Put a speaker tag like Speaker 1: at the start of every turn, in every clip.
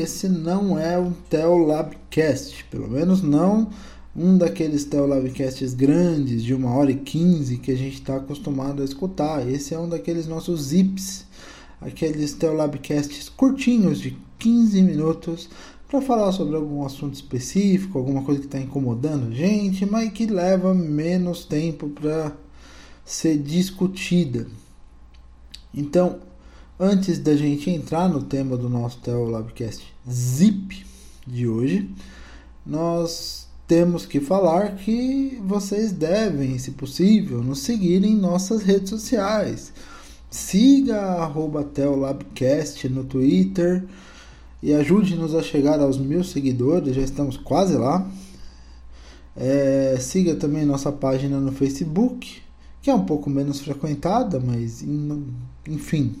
Speaker 1: Esse não é um Teolabcast, pelo menos não um daqueles Teolabcasts grandes de uma hora e quinze que a gente está acostumado a escutar. Esse é um daqueles nossos zips, aqueles Teolabcasts curtinhos de 15 minutos para falar sobre algum assunto específico, alguma coisa que está incomodando a gente, mas que leva menos tempo para ser discutida. Então, antes da gente entrar no tema do nosso Teolabcast Zip de hoje, nós temos que falar que vocês devem, se possível, nos seguir em nossas redes sociais. Siga Teolabcast no Twitter e ajude-nos a chegar aos mil seguidores, já estamos quase lá. É, siga também nossa página no Facebook, que é um pouco menos frequentada, mas enfim.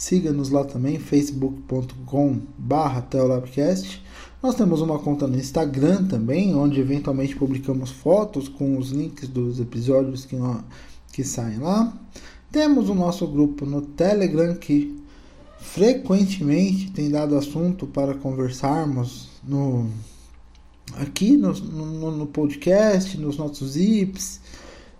Speaker 1: Siga-nos lá também, facebook.com.br Teolabcast. Nós temos uma conta no Instagram também, onde eventualmente publicamos fotos com os links dos episódios que, que saem lá. Temos o nosso grupo no Telegram que frequentemente tem dado assunto para conversarmos no aqui no, no, no podcast, nos nossos zips.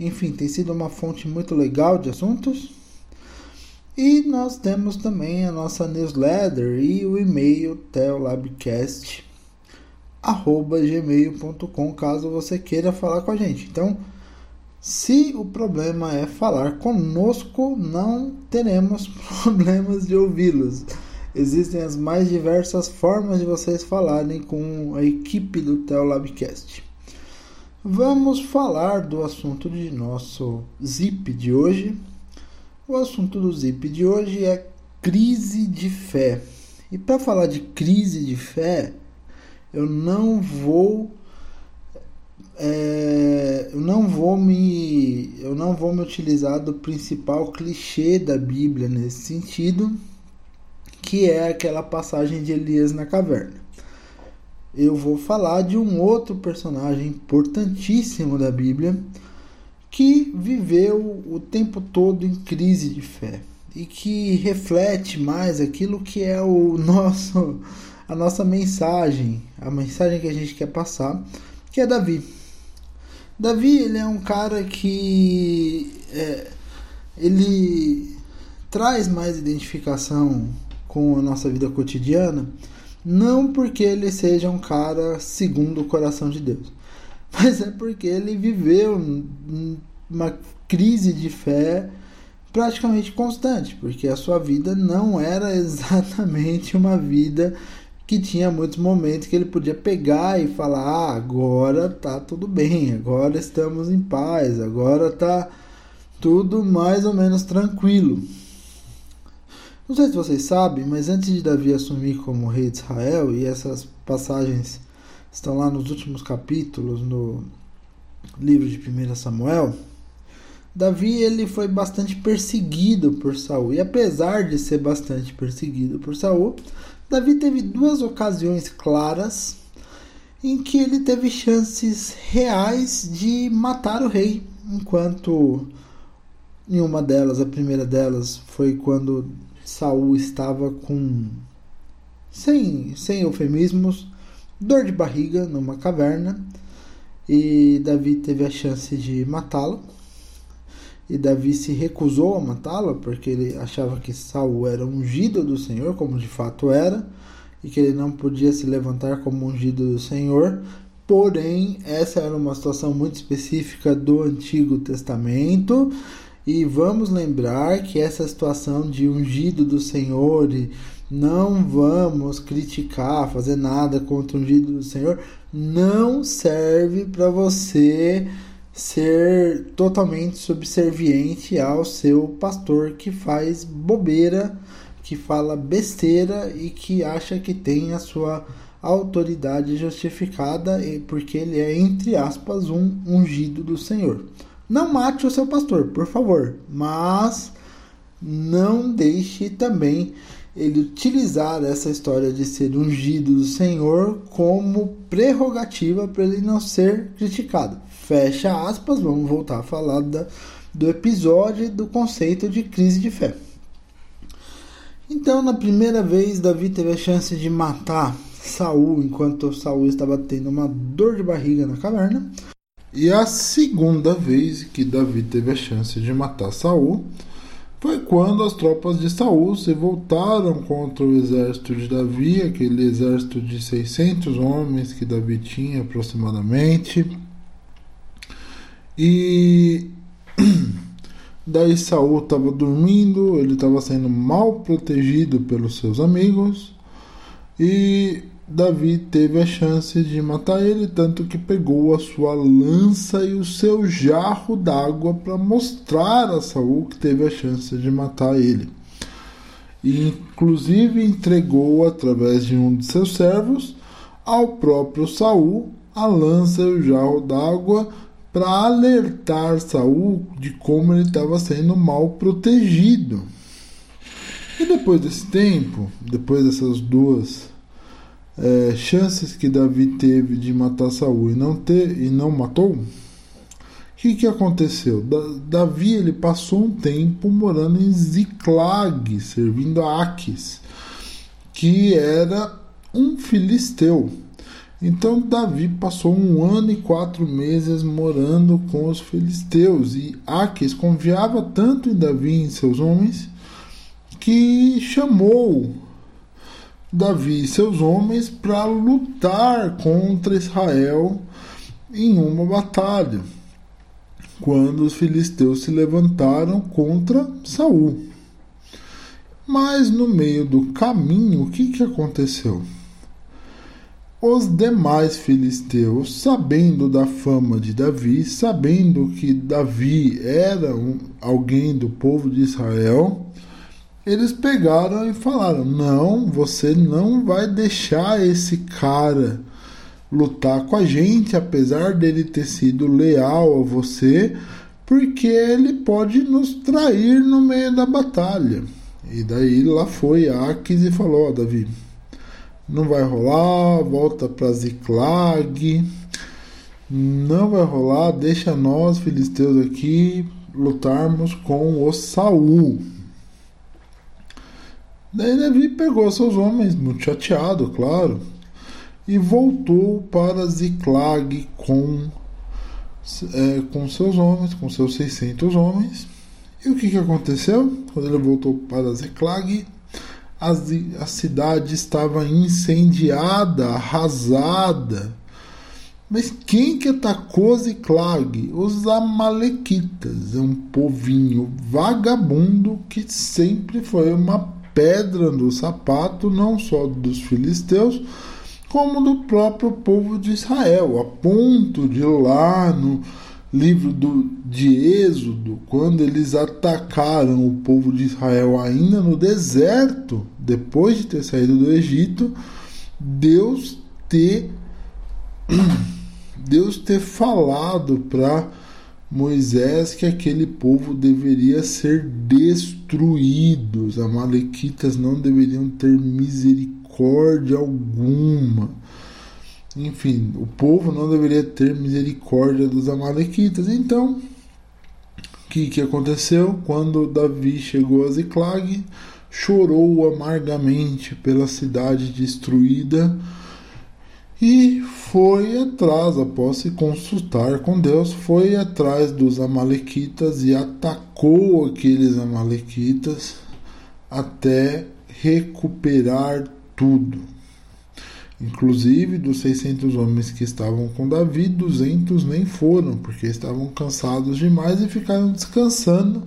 Speaker 1: Enfim, tem sido uma fonte muito legal de assuntos. E nós temos também a nossa newsletter e o e-mail teolabcast gmail.com caso você queira falar com a gente. Então, se o problema é falar conosco, não teremos problemas de ouvi-los. Existem as mais diversas formas de vocês falarem com a equipe do Teolabcast. Vamos falar do assunto de nosso zip de hoje. O assunto do zip de hoje é crise de fé. E para falar de crise de fé, eu não vou é, eu não vou me eu não vou me utilizar do principal clichê da Bíblia nesse sentido, que é aquela passagem de Elias na caverna. Eu vou falar de um outro personagem importantíssimo da Bíblia que viveu o tempo todo em crise de fé e que reflete mais aquilo que é o nosso a nossa mensagem, a mensagem que a gente quer passar, que é Davi. Davi ele é um cara que é, ele traz mais identificação com a nossa vida cotidiana, não porque ele seja um cara segundo o coração de Deus, mas é porque ele viveu uma crise de fé praticamente constante, porque a sua vida não era exatamente uma vida que tinha muitos momentos que ele podia pegar e falar: ah, agora tá tudo bem, agora estamos em paz, agora tá tudo mais ou menos tranquilo. Não sei se vocês sabem, mas antes de Davi assumir como rei de Israel, e essas passagens estão lá nos últimos capítulos no livro de 1 Samuel, Davi ele foi bastante perseguido por Saul. E apesar de ser bastante perseguido por Saul, Davi teve duas ocasiões claras em que ele teve chances reais de matar o rei, enquanto em uma delas, a primeira delas, foi quando Saul estava com sem sem eufemismos, dor de barriga numa caverna e Davi teve a chance de matá-lo e Davi se recusou a matá-lo porque ele achava que Saul era ungido do Senhor, como de fato era, e que ele não podia se levantar como ungido do Senhor. Porém, essa era uma situação muito específica do Antigo Testamento. E vamos lembrar que essa situação de ungido do Senhor e não vamos criticar, fazer nada contra o ungido do Senhor, não serve para você ser totalmente subserviente ao seu pastor que faz bobeira, que fala besteira e que acha que tem a sua autoridade justificada porque ele é, entre aspas, um ungido do Senhor. Não mate o seu pastor, por favor, mas não deixe também ele utilizar essa história de ser ungido do Senhor como prerrogativa para ele não ser criticado. Fecha aspas, vamos voltar a falar da, do episódio do conceito de crise de fé. Então, na primeira vez, Davi teve a chance de matar Saul enquanto Saul estava tendo uma dor de barriga na caverna.
Speaker 2: E a segunda vez que Davi teve a chance de matar Saul foi quando as tropas de Saul se voltaram contra o exército de Davi, aquele exército de 600 homens que Davi tinha aproximadamente. E daí Saul estava dormindo, ele estava sendo mal protegido pelos seus amigos e Davi teve a chance de matar ele, tanto que pegou a sua lança e o seu jarro d'água para mostrar a Saul que teve a chance de matar ele. E inclusive entregou através de um de seus servos ao próprio Saul a lança e o jarro d'água para alertar Saul de como ele estava sendo mal protegido. E depois desse tempo, depois dessas duas é, chances que Davi teve de matar Saul e não ter e não matou, o que, que aconteceu? Da, Davi ele passou um tempo morando em Ziclag, servindo a Aques, que era um filisteu. Então Davi passou um ano e quatro meses morando com os filisteus e Aques confiava tanto em Davi e em seus homens que chamou Davi e seus homens para lutar contra Israel em uma batalha, quando os filisteus se levantaram contra Saul. Mas no meio do caminho, o que, que aconteceu? Os demais filisteus, sabendo da fama de Davi, sabendo que Davi era um, alguém do povo de Israel, eles pegaram e falaram: não, você não vai deixar esse cara lutar com a gente, apesar dele ter sido leal a você, porque ele pode nos trair no meio da batalha. E daí lá foi Aques e falou: oh, Davi, não vai rolar, volta para Ziklag, não vai rolar, deixa nós, filisteus, aqui lutarmos com o Saul. Daí Davi pegou seus homens, muito chateado, claro, e voltou para Ziklag com, é, com seus homens, com seus 600 homens. E o que, que aconteceu? Quando ele voltou para Ziklag, a, a cidade estava incendiada, arrasada. Mas quem que atacou Ziklag? Os Amalequitas, um povinho vagabundo que sempre foi uma pedra no sapato não só dos filisteus, como do próprio povo de Israel, a ponto de lá no livro do, de Êxodo, quando eles atacaram o povo de Israel ainda no deserto, depois de ter saído do Egito, Deus ter Deus ter falado para Moisés que aquele povo deveria ser destruído, os amalequitas não deveriam ter misericórdia alguma. Enfim, o povo não deveria ter misericórdia dos amalequitas. Então, o que, que aconteceu? Quando Davi chegou a Ziklag, chorou amargamente pela cidade destruída e foi atrás, após se consultar com Deus, foi atrás dos Amalequitas e atacou aqueles Amalequitas até recuperar tudo. Inclusive, dos 600 homens que estavam com Davi, 200 nem foram, porque estavam cansados demais e ficaram descansando,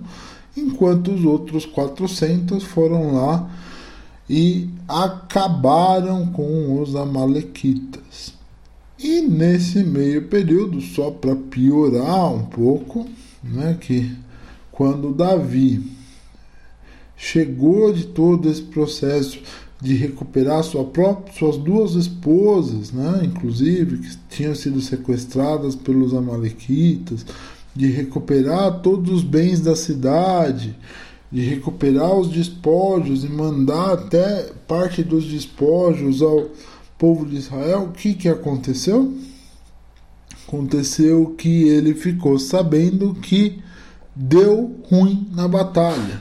Speaker 2: enquanto os outros 400 foram lá e acabaram com os Amalequitas. E nesse meio período, só para piorar um pouco, né, que quando Davi chegou de todo esse processo de recuperar sua própria, suas duas esposas, né, inclusive, que tinham sido sequestradas pelos Amalequitas, de recuperar todos os bens da cidade, de recuperar os despojos e mandar até parte dos despojos ao povo de Israel, o que, que aconteceu? Aconteceu que ele ficou sabendo que deu ruim na batalha.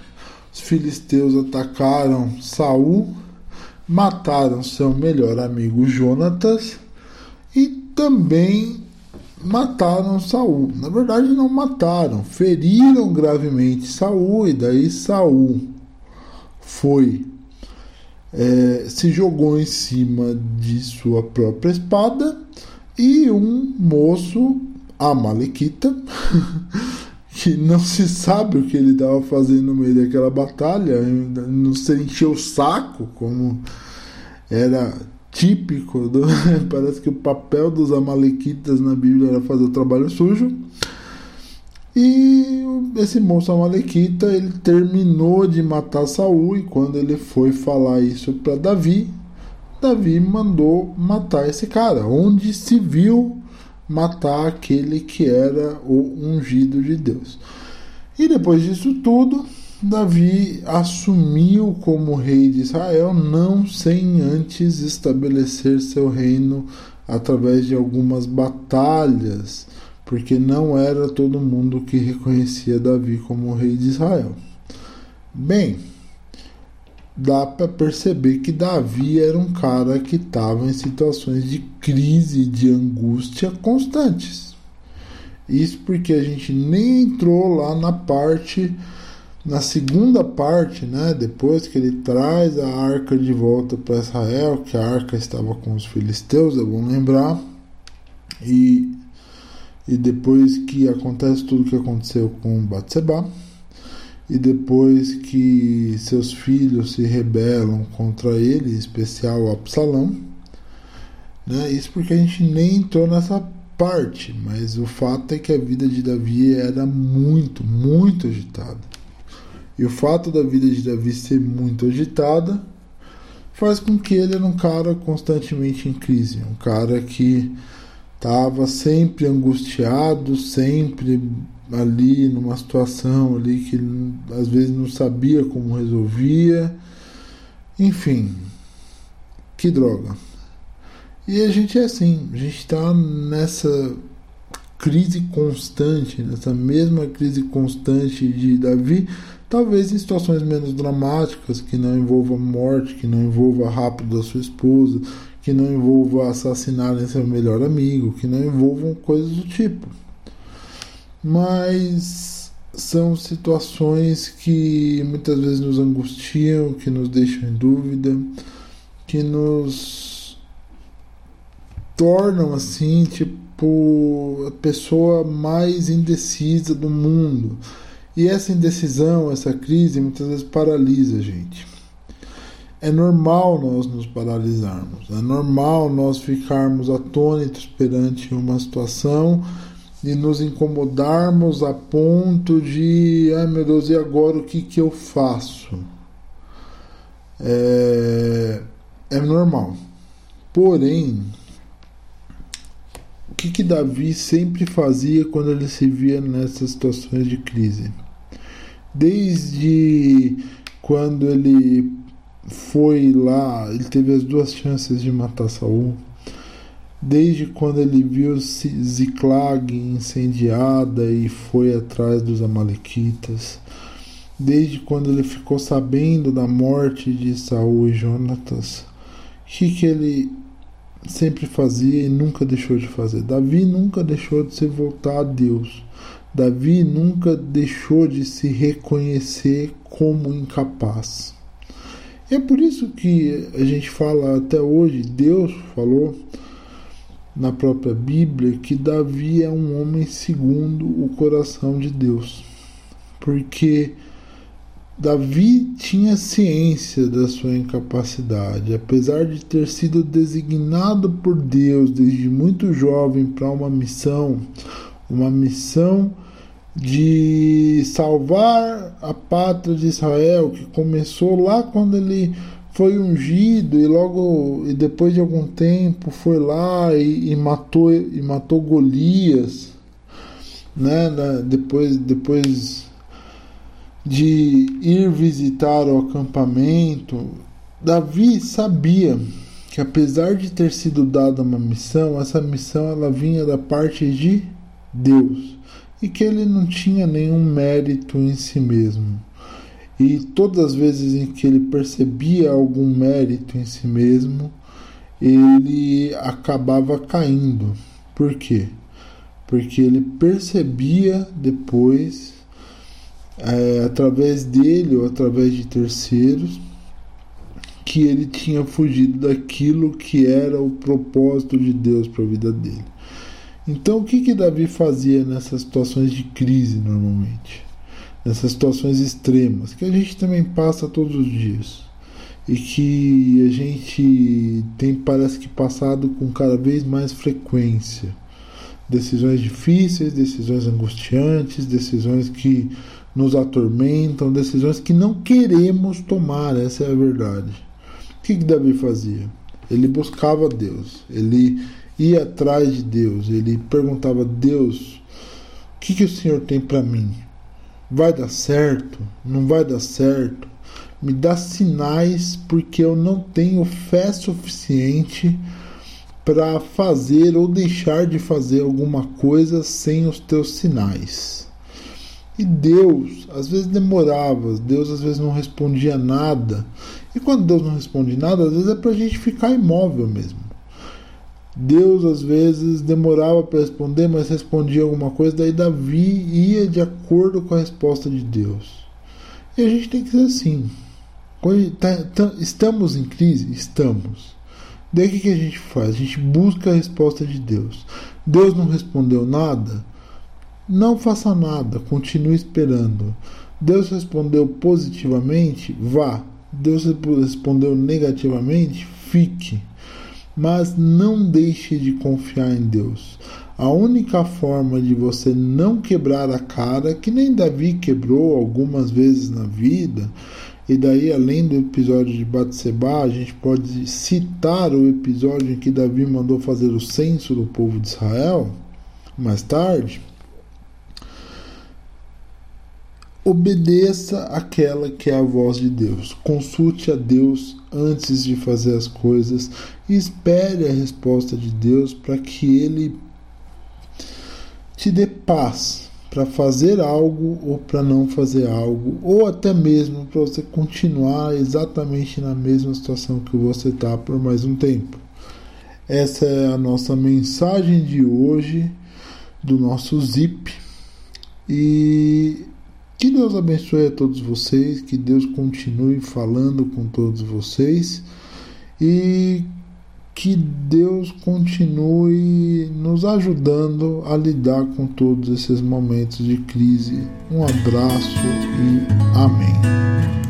Speaker 2: Os filisteus atacaram Saul, mataram seu melhor amigo Jonatas e também mataram Saul. Na verdade, não mataram, feriram gravemente Saul e daí Saul foi é, se jogou em cima de sua própria espada e um moço amalequita que não se sabe o que ele estava fazendo no meio daquela batalha, não se encheu o saco como era típico do, parece que o papel dos amalequitas na Bíblia era fazer o trabalho sujo. E esse moço amalequita, ele terminou de matar Saul e quando ele foi falar isso para Davi, Davi mandou matar esse cara, onde se viu matar aquele que era o ungido de Deus. E depois disso tudo, Davi assumiu como rei de Israel, não sem antes estabelecer seu reino através de algumas batalhas, porque não era todo mundo que reconhecia Davi como rei de Israel. Bem, dá para perceber que Davi era um cara que estava em situações de crise, de angústia constantes. Isso porque a gente nem entrou lá na parte na segunda parte, né, depois que ele traz a arca de volta para Israel, que a arca estava com os filisteus, é bom lembrar, e, e depois que acontece tudo o que aconteceu com Batseba, e depois que seus filhos se rebelam contra ele, em especial Absalão, né, isso porque a gente nem entrou nessa parte, mas o fato é que a vida de Davi era muito, muito agitada. E o fato da vida de Davi ser muito agitada faz com que ele era um cara constantemente em crise, um cara que estava sempre angustiado, sempre ali numa situação ali que às vezes não sabia como resolvia. Enfim, que droga. E a gente é assim, a gente está nessa crise constante, nessa mesma crise constante de Davi, Talvez em situações menos dramáticas, que não envolva morte, que não envolva rápido da sua esposa, que não envolva assassinarem seu melhor amigo, que não envolvam coisas do tipo. Mas são situações que muitas vezes nos angustiam, que nos deixam em dúvida, que nos tornam assim, tipo, a pessoa mais indecisa do mundo e essa indecisão, essa crise, muitas vezes paralisa a gente. É normal nós nos paralisarmos, é normal nós ficarmos atônitos perante uma situação e nos incomodarmos a ponto de, ai meu Deus, e agora o que, que eu faço? É, é normal. Porém, o que, que Davi sempre fazia quando ele se via nessas situações de crise? Desde quando ele foi lá, ele teve as duas chances de matar Saul. Desde quando ele viu Ziklag incendiada e foi atrás dos amalequitas. Desde quando ele ficou sabendo da morte de Saul e Jonatas. O que, que ele sempre fazia e nunca deixou de fazer. Davi nunca deixou de se voltar a Deus. Davi nunca deixou de se reconhecer como incapaz. É por isso que a gente fala até hoje, Deus falou na própria Bíblia que Davi é um homem segundo o coração de Deus. Porque Davi tinha ciência da sua incapacidade, apesar de ter sido designado por Deus desde muito jovem para uma missão, uma missão de salvar a pátria de Israel, que começou lá quando ele foi ungido e logo e depois de algum tempo foi lá e, e matou e matou Golias, né? Depois depois de ir visitar o acampamento, Davi sabia que apesar de ter sido dada uma missão, essa missão ela vinha da parte de Deus e que ele não tinha nenhum mérito em si mesmo. E todas as vezes em que ele percebia algum mérito em si mesmo, ele acabava caindo. Por quê? Porque ele percebia depois, é, através dele ou através de terceiros, que ele tinha fugido daquilo que era o propósito de Deus para a vida dele. Então, o que que Davi fazia nessas situações de crise normalmente? Nessas situações extremas, que a gente também passa todos os dias e que a gente tem parece que passado com cada vez mais frequência. Decisões difíceis, decisões angustiantes, decisões que nos atormentam, decisões que não queremos tomar, essa é a verdade que, que Davi fazia? Ele buscava Deus, ele ia atrás de Deus, ele perguntava: Deus, o que, que o Senhor tem para mim? Vai dar certo? Não vai dar certo? Me dá sinais, porque eu não tenho fé suficiente para fazer ou deixar de fazer alguma coisa sem os teus sinais. E Deus, às vezes demorava, Deus às vezes não respondia nada, e quando Deus não responde nada, às vezes é para a gente ficar imóvel mesmo. Deus às vezes demorava para responder, mas respondia alguma coisa, daí Davi ia de acordo com a resposta de Deus. E a gente tem que ser assim. Tá, tá, estamos em crise? Estamos. Daí o que, que a gente faz? A gente busca a resposta de Deus. Deus não respondeu nada? Não faça nada, continue esperando. Deus respondeu positivamente? Vá, Deus respondeu negativamente, fique. Mas não deixe de confiar em Deus. A única forma de você não quebrar a cara, que nem Davi quebrou algumas vezes na vida, e daí além do episódio de Batseba, a gente pode citar o episódio em que Davi mandou fazer o censo do povo de Israel, mais tarde Obedeça aquela que é a voz de Deus. Consulte a Deus antes de fazer as coisas e espere a resposta de Deus para que Ele te dê paz para fazer algo ou para não fazer algo, ou até mesmo para você continuar exatamente na mesma situação que você está por mais um tempo. Essa é a nossa mensagem de hoje do nosso Zip. E que Deus abençoe a todos vocês, que Deus continue falando com todos vocês e que Deus continue nos ajudando a lidar com todos esses momentos de crise. Um abraço e amém.